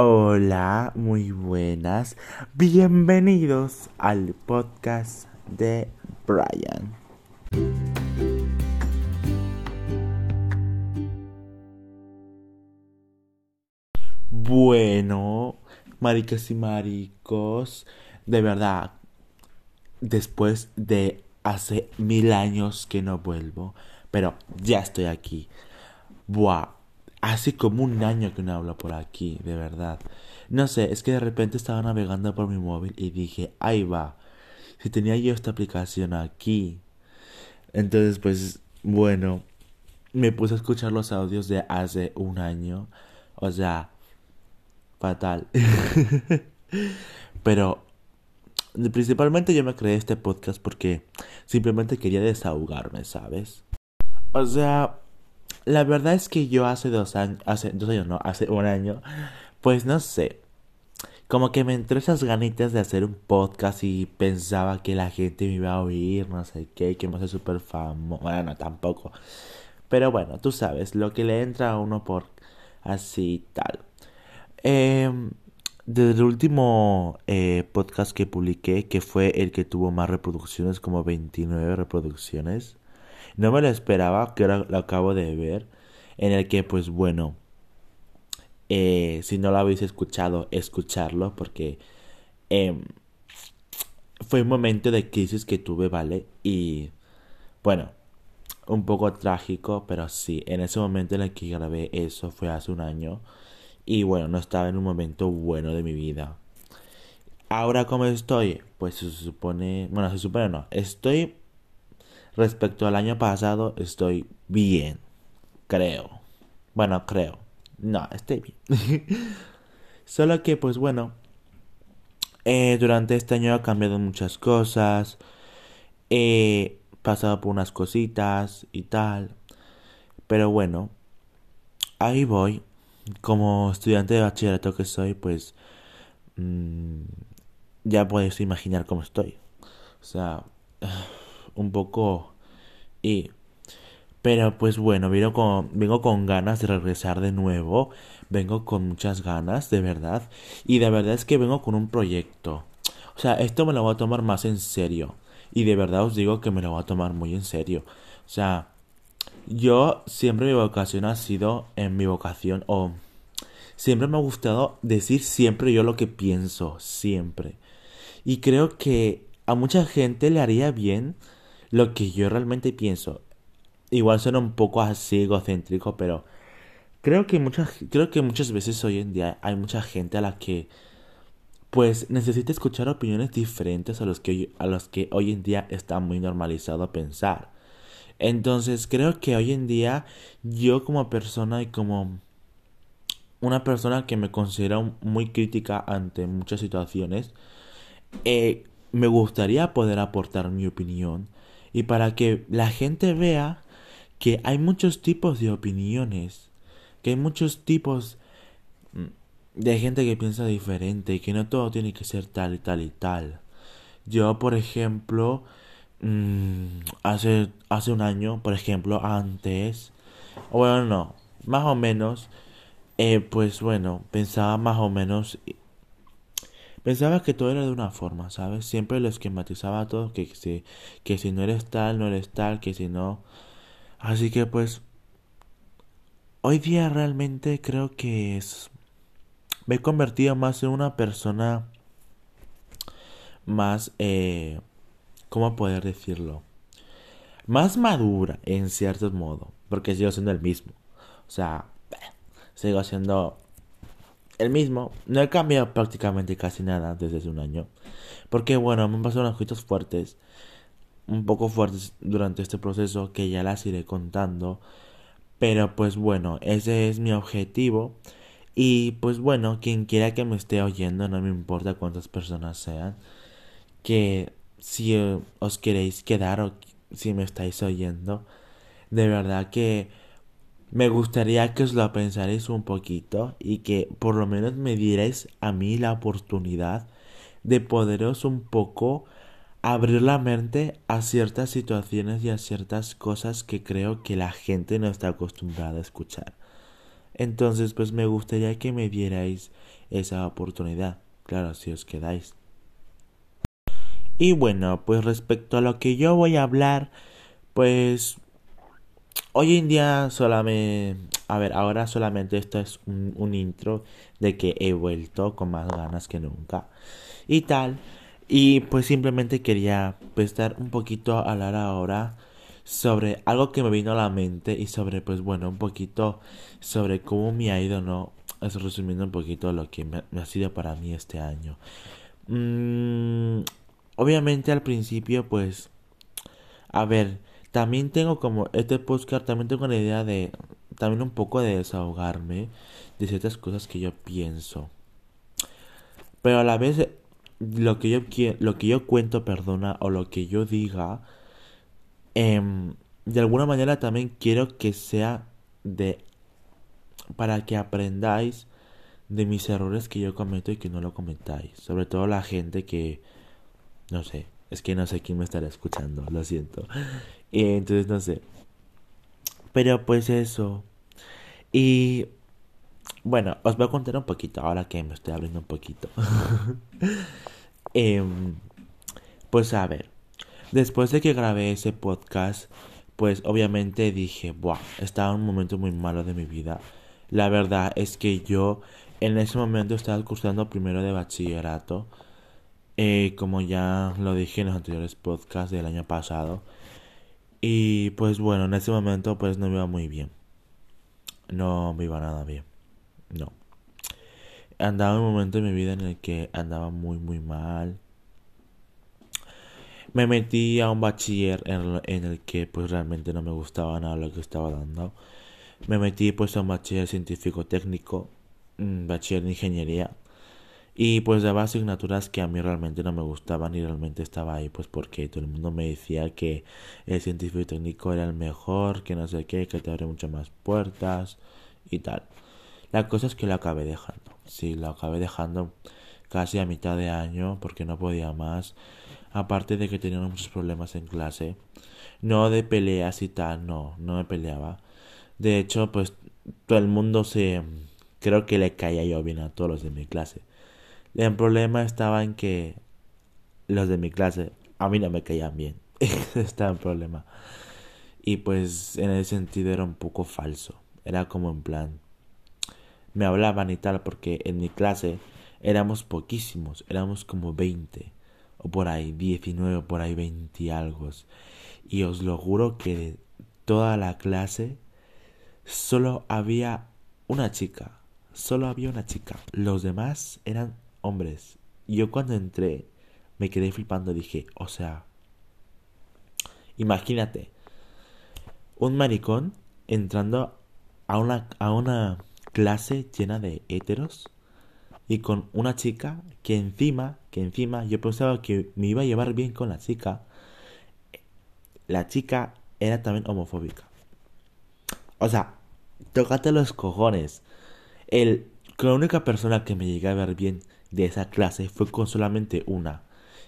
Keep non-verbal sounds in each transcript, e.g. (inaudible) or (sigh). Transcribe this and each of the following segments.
Hola, muy buenas. Bienvenidos al podcast de Brian. Bueno, maricas y maricos, de verdad, después de hace mil años que no vuelvo, pero ya estoy aquí. Buah, hace como un año que no hablo por aquí, de verdad. No sé, es que de repente estaba navegando por mi móvil y dije, ahí va, si tenía yo esta aplicación aquí. Entonces, pues, bueno, me puse a escuchar los audios de hace un año. O sea, fatal. (laughs) Pero principalmente yo me creé este podcast porque simplemente quería desahogarme, ¿sabes? O sea, la verdad es que yo hace dos años, hace dos años no, hace un año, pues no sé, como que me entró esas ganitas de hacer un podcast y pensaba que la gente me iba a oír, no sé qué, que me hace súper famoso, bueno, tampoco, pero bueno, tú sabes, lo que le entra a uno por así tal. Eh, desde el último eh, podcast que publiqué, que fue el que tuvo más reproducciones, como 29 reproducciones, no me lo esperaba, que ahora lo acabo de ver, en el que pues bueno, eh, si no lo habéis escuchado, escucharlo, porque em, fue un momento de crisis que tuve, ¿vale? Y bueno, un poco trágico, pero sí, en ese momento en el que grabé eso fue hace un año. Y bueno, no estaba en un momento bueno de mi vida. Ahora, ¿cómo estoy? Pues se supone. Bueno, se supone no. Estoy. Respecto al año pasado, estoy bien. Creo. Bueno, creo. No, estoy bien. (laughs) Solo que, pues bueno. Eh, durante este año ha cambiado muchas cosas. He pasado por unas cositas y tal. Pero bueno. Ahí voy como estudiante de bachillerato que soy, pues mmm, ya puedes imaginar cómo estoy. O sea, un poco... Y... Pero pues bueno, vengo con, vengo con ganas de regresar de nuevo. Vengo con muchas ganas, de verdad. Y de verdad es que vengo con un proyecto. O sea, esto me lo voy a tomar más en serio. Y de verdad os digo que me lo voy a tomar muy en serio. O sea, yo siempre mi vocación ha sido en mi vocación o siempre me ha gustado decir siempre yo lo que pienso, siempre. Y creo que a mucha gente le haría bien lo que yo realmente pienso. Igual suena un poco así egocéntrico, pero creo que muchas creo que muchas veces hoy en día hay mucha gente a la que pues necesita escuchar opiniones diferentes a los que a los que hoy en día está muy normalizado pensar. Entonces creo que hoy en día yo como persona y como una persona que me considero muy crítica ante muchas situaciones, eh, me gustaría poder aportar mi opinión y para que la gente vea que hay muchos tipos de opiniones, que hay muchos tipos mm, de gente que piensa diferente y que no todo tiene que ser tal y tal y tal. Yo, por ejemplo, Mm, hace, hace un año, por ejemplo, antes, bueno, no, más o menos, eh, pues bueno, pensaba más o menos, pensaba que todo era de una forma, ¿sabes? Siempre lo esquematizaba todo, que si, que si no eres tal, no eres tal, que si no... Así que pues, hoy día realmente creo que es... Me he convertido más en una persona más... Eh, ¿cómo poder decirlo? Más madura, en cierto modo, porque sigo siendo el mismo. O sea, sigo siendo el mismo. No he cambiado prácticamente casi nada desde hace un año. Porque bueno, me han pasado unos cositas fuertes, un poco fuertes durante este proceso que ya las iré contando. Pero pues bueno, ese es mi objetivo. Y pues bueno, quien quiera que me esté oyendo, no me importa cuántas personas sean, que si eh, os queréis quedar o si me estáis oyendo, de verdad que me gustaría que os lo pensaréis un poquito y que por lo menos me dierais a mí la oportunidad de poderos un poco abrir la mente a ciertas situaciones y a ciertas cosas que creo que la gente no está acostumbrada a escuchar. Entonces, pues me gustaría que me dierais esa oportunidad. Claro, si os quedáis. Y bueno, pues respecto a lo que yo voy a hablar, pues hoy en día solamente, a ver, ahora solamente esto es un, intro de que he vuelto con más ganas que nunca y tal. Y pues simplemente quería pues estar un poquito a hablar ahora sobre algo que me vino a la mente y sobre pues bueno, un poquito sobre cómo me ha ido, ¿no? Es resumiendo un poquito lo que me, ha sido para mí este año. Mm, obviamente al principio pues... A ver, también tengo como este podcast, también tengo la idea de... También un poco de desahogarme de ciertas cosas que yo pienso. Pero a la vez lo que yo lo que yo cuento, perdona, o lo que yo diga, em, de alguna manera también quiero que sea de para que aprendáis de mis errores que yo cometo y que no lo cometáis. Sobre todo la gente que, no sé, es que no sé quién me estará escuchando, lo siento. Y entonces no sé. Pero pues eso. Y bueno, os voy a contar un poquito ahora que me estoy abriendo un poquito. (laughs) Em, pues a ver, después de que grabé ese podcast, pues obviamente dije, buah, estaba en un momento muy malo de mi vida. La verdad es que yo en ese momento estaba cursando primero de bachillerato. Eh, como ya lo dije en los anteriores podcasts del año pasado. Y pues bueno, en ese momento pues no me iba muy bien. No me iba nada bien. No. Andaba en un momento de mi vida en el que andaba muy muy mal. Me metí a un bachiller en, en el que pues realmente no me gustaba nada lo que estaba dando. Me metí pues a un bachiller científico técnico, un bachiller de ingeniería. Y pues daba asignaturas que a mí realmente no me gustaban y realmente estaba ahí pues porque todo el mundo me decía que el científico técnico era el mejor, que no sé qué, que te abre muchas más puertas y tal. La cosa es que lo acabé dejando. Sí, lo acabé dejando casi a mitad de año porque no podía más. Aparte de que tenía muchos problemas en clase. No de peleas y tal, no, no me peleaba. De hecho, pues todo el mundo se... Creo que le caía yo bien a todos los de mi clase. El problema estaba en que los de mi clase a mí no me caían bien. (laughs) Estaba el problema. Y pues en ese sentido era un poco falso. Era como en plan me hablaban y tal, porque en mi clase éramos poquísimos, éramos como 20, o por ahí 19, por ahí 20 y algo. Y os lo juro que de toda la clase solo había una chica, solo había una chica. Los demás eran hombres. Yo cuando entré me quedé flipando, dije, o sea, imagínate, un maricón entrando a una, a una clase llena de héteros y con una chica que encima, que encima yo pensaba que me iba a llevar bien con la chica. La chica era también homofóbica. O sea, tócate los cojones. El, la única persona que me llegué a ver bien de esa clase fue con solamente una,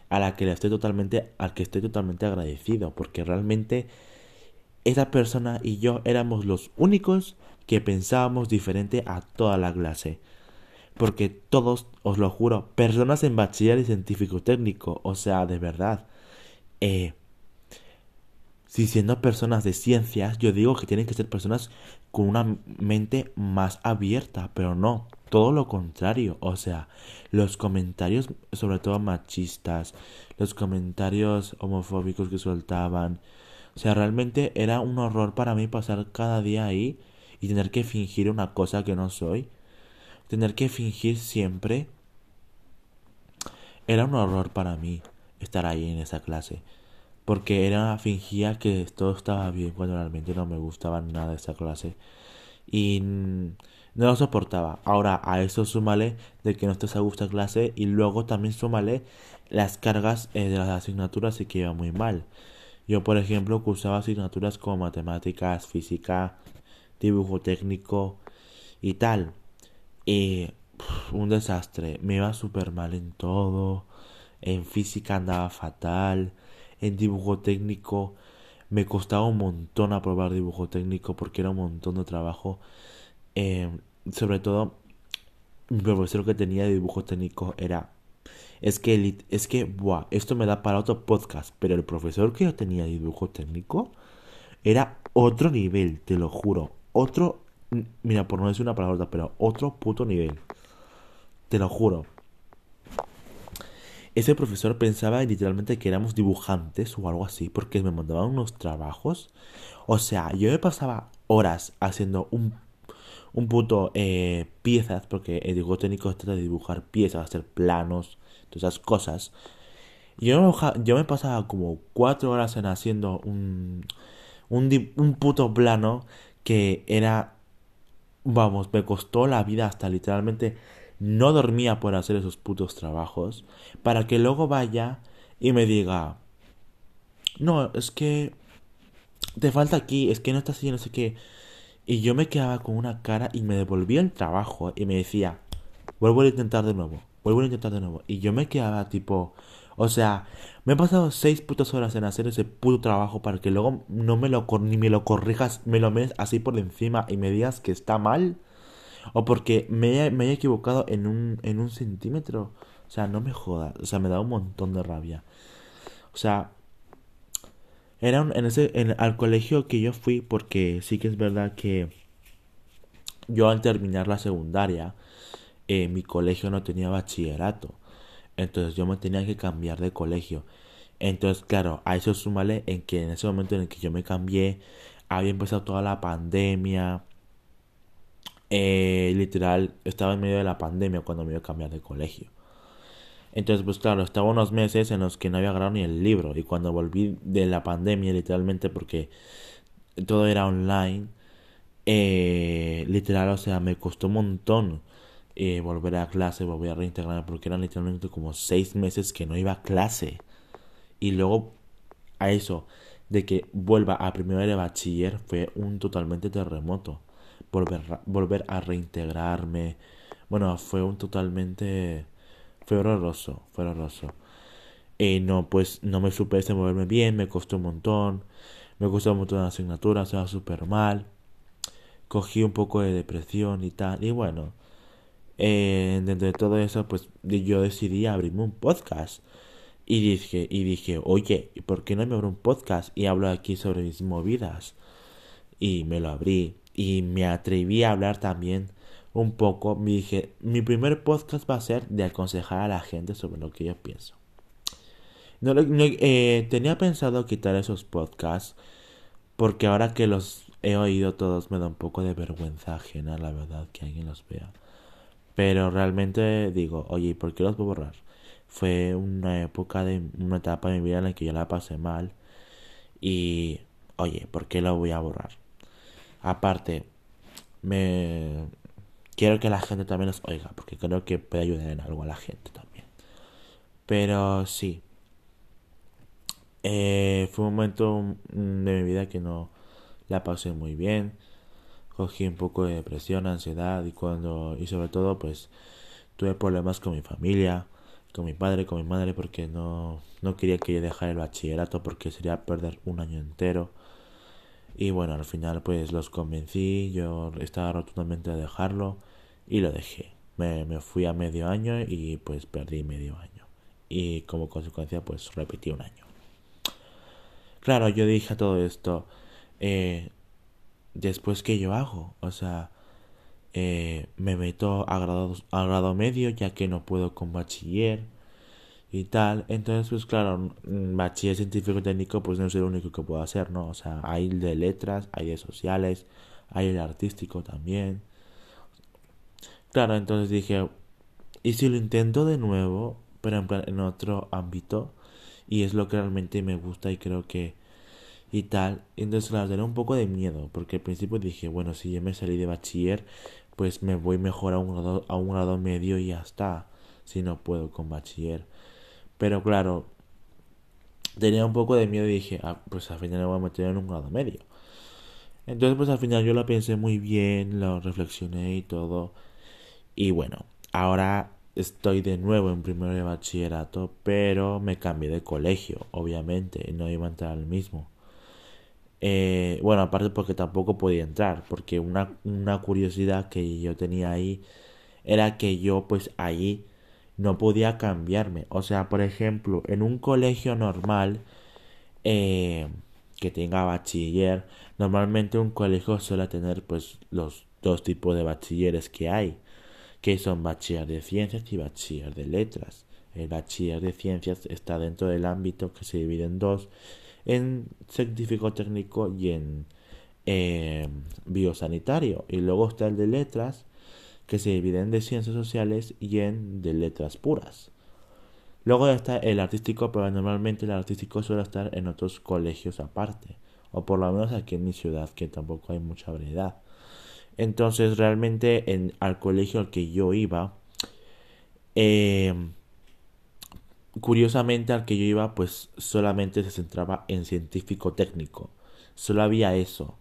a la que le estoy totalmente, al que estoy totalmente agradecido, porque realmente esa persona y yo éramos los únicos que pensábamos diferente a toda la clase. Porque todos, os lo juro, personas en bachiller y científico técnico, o sea, de verdad, eh, si siendo personas de ciencias, yo digo que tienen que ser personas con una mente más abierta, pero no, todo lo contrario, o sea, los comentarios, sobre todo machistas, los comentarios homofóbicos que soltaban, o sea, realmente era un horror para mí pasar cada día ahí y tener que fingir una cosa que no soy, tener que fingir siempre, era un horror para mí estar ahí en esa clase. Porque era, fingía que todo estaba bien cuando realmente no me gustaba nada esa clase. Y no lo soportaba. Ahora a eso súmale de que no estés a gusto en clase y luego también súmale las cargas eh, de las asignaturas y que iba muy mal. Yo, por ejemplo, cursaba asignaturas como matemáticas, física, dibujo técnico y tal. Y un desastre. Me iba súper mal en todo. En física andaba fatal. En dibujo técnico me costaba un montón aprobar dibujo técnico porque era un montón de trabajo. Eh, sobre todo, mi profesor que tenía de dibujo técnico era... Es que, es que, esto me da para otro podcast, pero el profesor que yo tenía dibujo técnico era otro nivel, te lo juro. Otro, mira, por no decir una palabra, pero otro puto nivel. Te lo juro. Ese profesor pensaba literalmente que éramos dibujantes o algo así, porque me mandaban unos trabajos. O sea, yo me pasaba horas haciendo un, un puto eh, piezas, porque el dibujo técnico trata de dibujar piezas, hacer planos, todas esas cosas. Yo me, yo me pasaba como cuatro horas en haciendo un, un, un puto plano que era, vamos, me costó la vida hasta literalmente no dormía por hacer esos putos trabajos, para que luego vaya y me diga, no, es que te falta aquí, es que no estás haciendo no sé qué. Y yo me quedaba con una cara y me devolvía el trabajo y me decía, vuelvo a intentar de nuevo, vuelvo a intentar de nuevo. Y yo me quedaba tipo, o sea, me he pasado seis putas horas en hacer ese puto trabajo para que luego no me lo ni me lo corrijas, me lo metes así por encima y me digas que está mal. O porque me, me equivocado en un, en un centímetro. O sea, no me jodas. O sea, me da un montón de rabia. O sea, era en ese, en, al colegio que yo fui porque sí que es verdad que yo al terminar la secundaria, eh, mi colegio no tenía bachillerato. Entonces yo me tenía que cambiar de colegio. Entonces, claro, a eso súmale en que en ese momento en el que yo me cambié, había empezado toda la pandemia. Eh, literal, estaba en medio de la pandemia cuando me iba a cambiar de colegio. Entonces, pues claro, estaba unos meses en los que no había agarrado ni el libro. Y cuando volví de la pandemia, literalmente, porque todo era online, eh, literal, o sea, me costó un montón eh, volver a clase, volver a reintegrarme, porque eran literalmente como seis meses que no iba a clase. Y luego a eso, de que vuelva a primero de bachiller, fue un totalmente terremoto. Volver, volver a reintegrarme. Bueno, fue un totalmente... Fue horroroso, fue horroroso. Y no, pues no me supe moverme bien, me costó un montón. Me costó un montón de asignaturas, va súper mal. Cogí un poco de depresión y tal. Y bueno, eh, dentro de todo eso, pues yo decidí abrirme un podcast. Y dije, y dije, oye, ¿por qué no me abro un podcast y hablo aquí sobre mis movidas? Y me lo abrí. Y me atreví a hablar también un poco. Me dije, mi primer podcast va a ser de aconsejar a la gente sobre lo que yo pienso. No, eh, tenía pensado quitar esos podcasts porque ahora que los he oído todos me da un poco de vergüenza ajena, la verdad, que alguien los vea. Pero realmente digo, oye, ¿por qué los voy a borrar? Fue una época de una etapa de mi vida en la que yo la pasé mal. Y, oye, ¿por qué lo voy a borrar? Aparte, me quiero que la gente también los oiga, porque creo que puede ayudar en algo a la gente también. Pero sí, eh, fue un momento de mi vida que no la pasé muy bien cogí un poco de depresión, ansiedad y cuando y sobre todo pues tuve problemas con mi familia, con mi padre, con mi madre porque no no quería que yo dejara el bachillerato porque sería perder un año entero. Y bueno, al final pues los convencí, yo estaba rotundamente a dejarlo y lo dejé. Me, me fui a medio año y pues perdí medio año. Y como consecuencia pues repetí un año. Claro, yo dije todo esto. Eh, después que yo hago o sea eh, me meto a grado, a grado medio ya que no puedo con bachiller y tal entonces pues claro bachiller científico técnico pues no es el único que puedo hacer no o sea hay de letras hay de sociales hay el artístico también claro entonces dije y si lo intento de nuevo pero en, en otro ámbito y es lo que realmente me gusta y creo que y tal. Entonces, claro, tenía un poco de miedo, porque al principio dije, bueno, si yo me salí de bachiller, pues me voy mejor a un grado, a un grado medio y ya está, si no puedo con bachiller. Pero claro, tenía un poco de miedo y dije, ah, pues al final me voy a meter en un grado medio. Entonces, pues al final yo lo pensé muy bien, lo reflexioné y todo. Y bueno, ahora estoy de nuevo en primero de bachillerato, pero me cambié de colegio, obviamente, no iba a entrar al mismo. Eh, bueno, aparte porque tampoco podía entrar, porque una, una curiosidad que yo tenía ahí era que yo pues ahí no podía cambiarme. O sea, por ejemplo, en un colegio normal eh, que tenga bachiller, normalmente un colegio suele tener pues los dos tipos de bachilleres que hay, que son bachiller de ciencias y bachiller de letras. El bachiller de ciencias está dentro del ámbito que se divide en dos, en científico técnico y en eh, biosanitario. Y luego está el de letras, que se divide en de ciencias sociales y en de letras puras. Luego está el artístico, pero normalmente el artístico suele estar en otros colegios aparte, o por lo menos aquí en mi ciudad, que tampoco hay mucha variedad. Entonces, realmente en, al colegio al que yo iba, eh, curiosamente al que yo iba, pues solamente se centraba en científico técnico. Solo había eso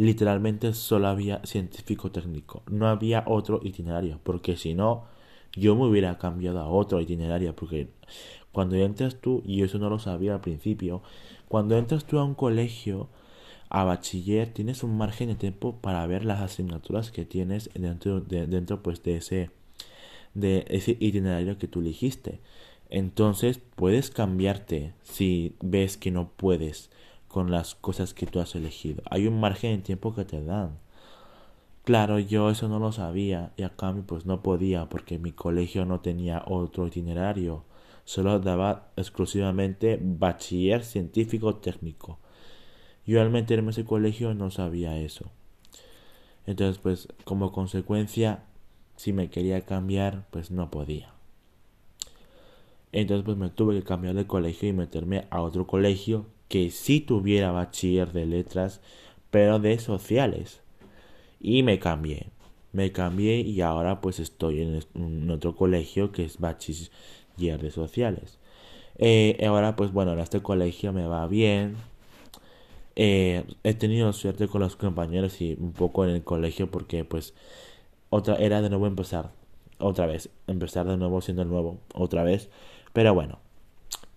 literalmente solo había científico técnico, no había otro itinerario, porque si no, yo me hubiera cambiado a otro itinerario, porque cuando entras tú, y eso no lo sabía al principio, cuando entras tú a un colegio, a bachiller, tienes un margen de tiempo para ver las asignaturas que tienes dentro, de, dentro pues, de ese, de ese itinerario que tú elegiste. Entonces puedes cambiarte si ves que no puedes con las cosas que tú has elegido. Hay un margen de tiempo que te dan. Claro, yo eso no lo sabía y a cambio pues no podía porque mi colegio no tenía otro itinerario. Solo daba exclusivamente bachiller científico técnico. Yo al meterme en ese colegio no sabía eso. Entonces pues como consecuencia si me quería cambiar pues no podía. Entonces pues me tuve que cambiar de colegio y meterme a otro colegio que sí tuviera bachiller de letras, pero de sociales. Y me cambié. Me cambié y ahora pues estoy en, otro colegio que es bachiller de sociales. Eh, ahora pues bueno, en este colegio me va bien. Eh, he tenido suerte con los compañeros y un poco en el colegio porque pues otra era de nuevo empezar otra vez empezar de nuevo siendo nuevo otra vez pero bueno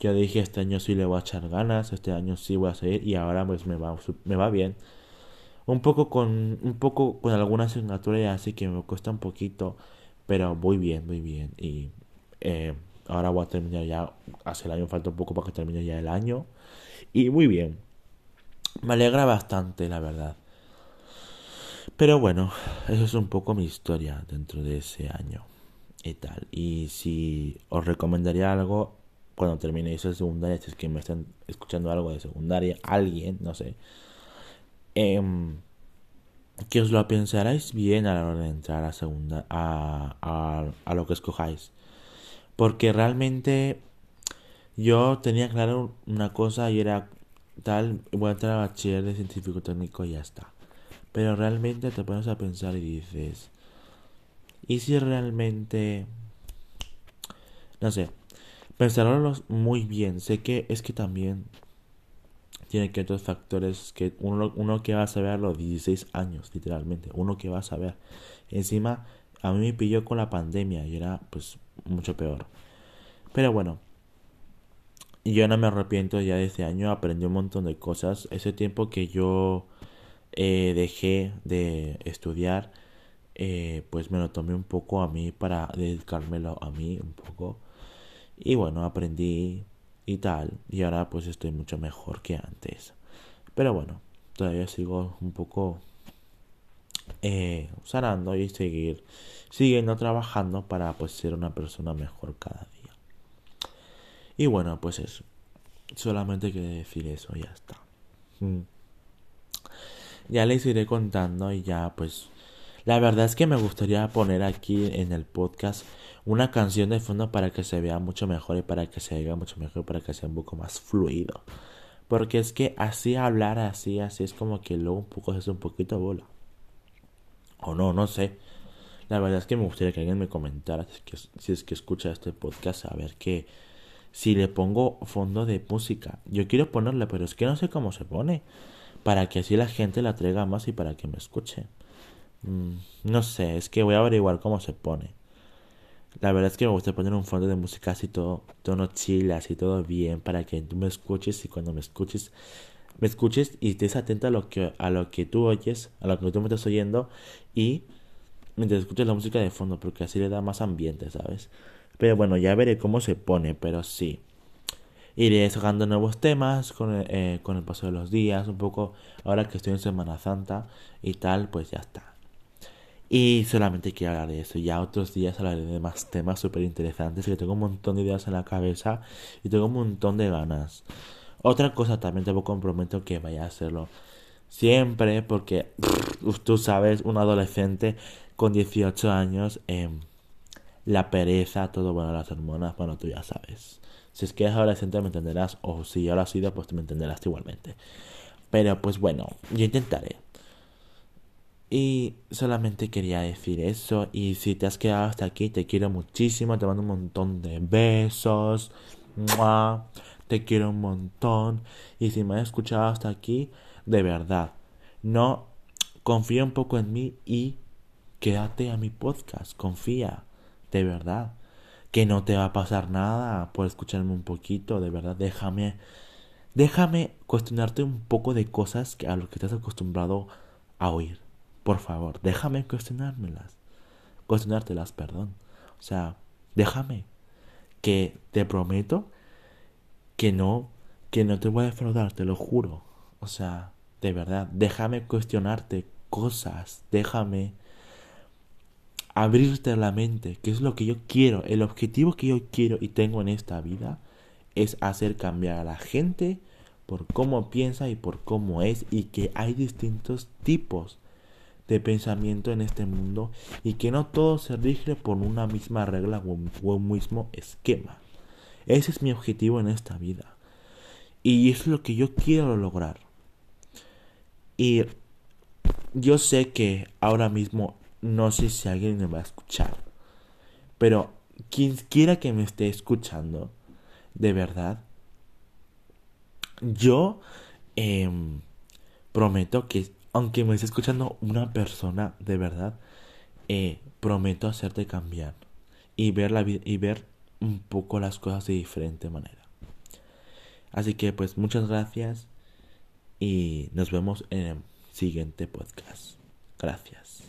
yo dije este año sí le voy a echar ganas, este año sí voy a seguir y ahora pues me va, me va bien. Un poco con, un poco con alguna asignatura así que me cuesta un poquito, pero voy bien, muy bien. Y eh, ahora voy a terminar ya, hace el año falta un poco para que termine ya el año. Y muy bien. Me alegra bastante, la verdad. Pero bueno, eso es un poco mi historia dentro de ese año y tal. Y si os recomendaría algo, cuando termine eso de secundaria, si es que me están escuchando algo de secundaria, alguien, no sé, em, que os lo pensarais bien a la hora de entrar a segunda, a, a, a lo que escojáis. Porque realmente yo tenía claro una cosa y era tal, voy a entrar a bachiller de científico técnico y ya está. Pero realmente te pones a pensar y dices, ¿y si realmente... No sé, Pensarlo muy bien. Sé que es que también tiene que otros factores que uno, uno que va a saber a los 16 años, literalmente. Uno que va a saber. Encima, a mí me pilló con la pandemia y era pues mucho peor. Pero bueno, yo no me arrepiento ya de ese año. Aprendí un montón de cosas. Ese tiempo que yo eh, dejé de estudiar, eh, pues me lo tomé un poco a mí para dedicármelo a mí un poco y bueno, aprendí y tal. Y ahora pues estoy mucho mejor que antes. Pero bueno, todavía sigo un poco eh, sanando y seguir siguiendo trabajando para pues ser una persona mejor cada día. Y bueno, pues eso. Solamente que decir eso, ya está. Mm. Ya les iré contando y ya pues la verdad es que me gustaría poner aquí en el podcast una canción de fondo para que se vea mucho mejor y para que se oiga mucho mejor, para que sea un poco más fluido. Porque es que así hablar así, así es como que luego un poco hace un poquito bola. O no, no sé. La verdad es que me gustaría que alguien me comentara si es que, si es que escucha este podcast a ver que si le pongo fondo de música. Yo quiero ponerle, pero es que no sé cómo se pone. Para que así la gente la traiga más y para que me escuche. Mm, no sé, es que voy a averiguar cómo se pone. La verdad es que me gusta poner un fondo de música así todo, tono chill, así todo bien, para que tú me escuches y cuando me escuches me escuches y estés atenta a lo que, a lo que tú oyes, a lo que tú me estás oyendo y mientras escuches la música de fondo, porque así le da más ambiente, ¿sabes? Pero bueno, ya veré cómo se pone, pero sí. Iré sacando nuevos temas con el, eh, con el paso de los días, un poco ahora que estoy en Semana Santa y tal, pues ya está. Y solamente quiero hablar de eso. Ya otros días hablaré de más temas súper interesantes, que tengo un montón de ideas en la cabeza y tengo un montón de ganas. Otra cosa también te comprometo que vaya a hacerlo siempre, porque (laughs) tú sabes, un adolescente con 18 años, eh, la pereza, todo bueno, las hormonas, bueno, tú ya sabes. Si es que eres adolescente me entenderás, o si ya lo has sido, pues me entenderás igualmente. Pero pues bueno, yo intentaré. Y solamente quería decir eso. Y si te has quedado hasta aquí, te quiero muchísimo. Te mando un montón de besos. Te quiero un montón. Y si me has escuchado hasta aquí, de verdad, no confía un poco en mí y quédate a mi podcast. Confía, de verdad que no te va a pasar nada por escucharme un poquito, de verdad, déjame, déjame cuestionarte un poco de cosas que a lo que estás acostumbrado a oír. Por favor, déjame cuestionármelas, cuestionártelas, perdón. O sea, déjame que te prometo que no, que no te voy a defraudar, te lo juro. O sea, de verdad, déjame cuestionarte cosas, déjame abrirte la mente, que es lo que yo quiero, el objetivo que yo quiero y tengo en esta vida es hacer cambiar a la gente por cómo piensa y por cómo es y que hay distintos tipos de pensamiento en este mundo y que no todo se rige por una misma regla o un mismo esquema. Ese es mi objetivo en esta vida. Y es lo que yo quiero lograr. Y yo sé que ahora mismo no sé si alguien me va a escuchar. Pero quien quiera que me esté escuchando, de verdad, yo em, prometo que, aunque me esté escuchando una persona, de verdad, eh, prometo hacerte cambiar y ver la y ver un poco las cosas de diferente manera. Así que pues muchas gracias y nos vemos en el siguiente podcast. Gracias.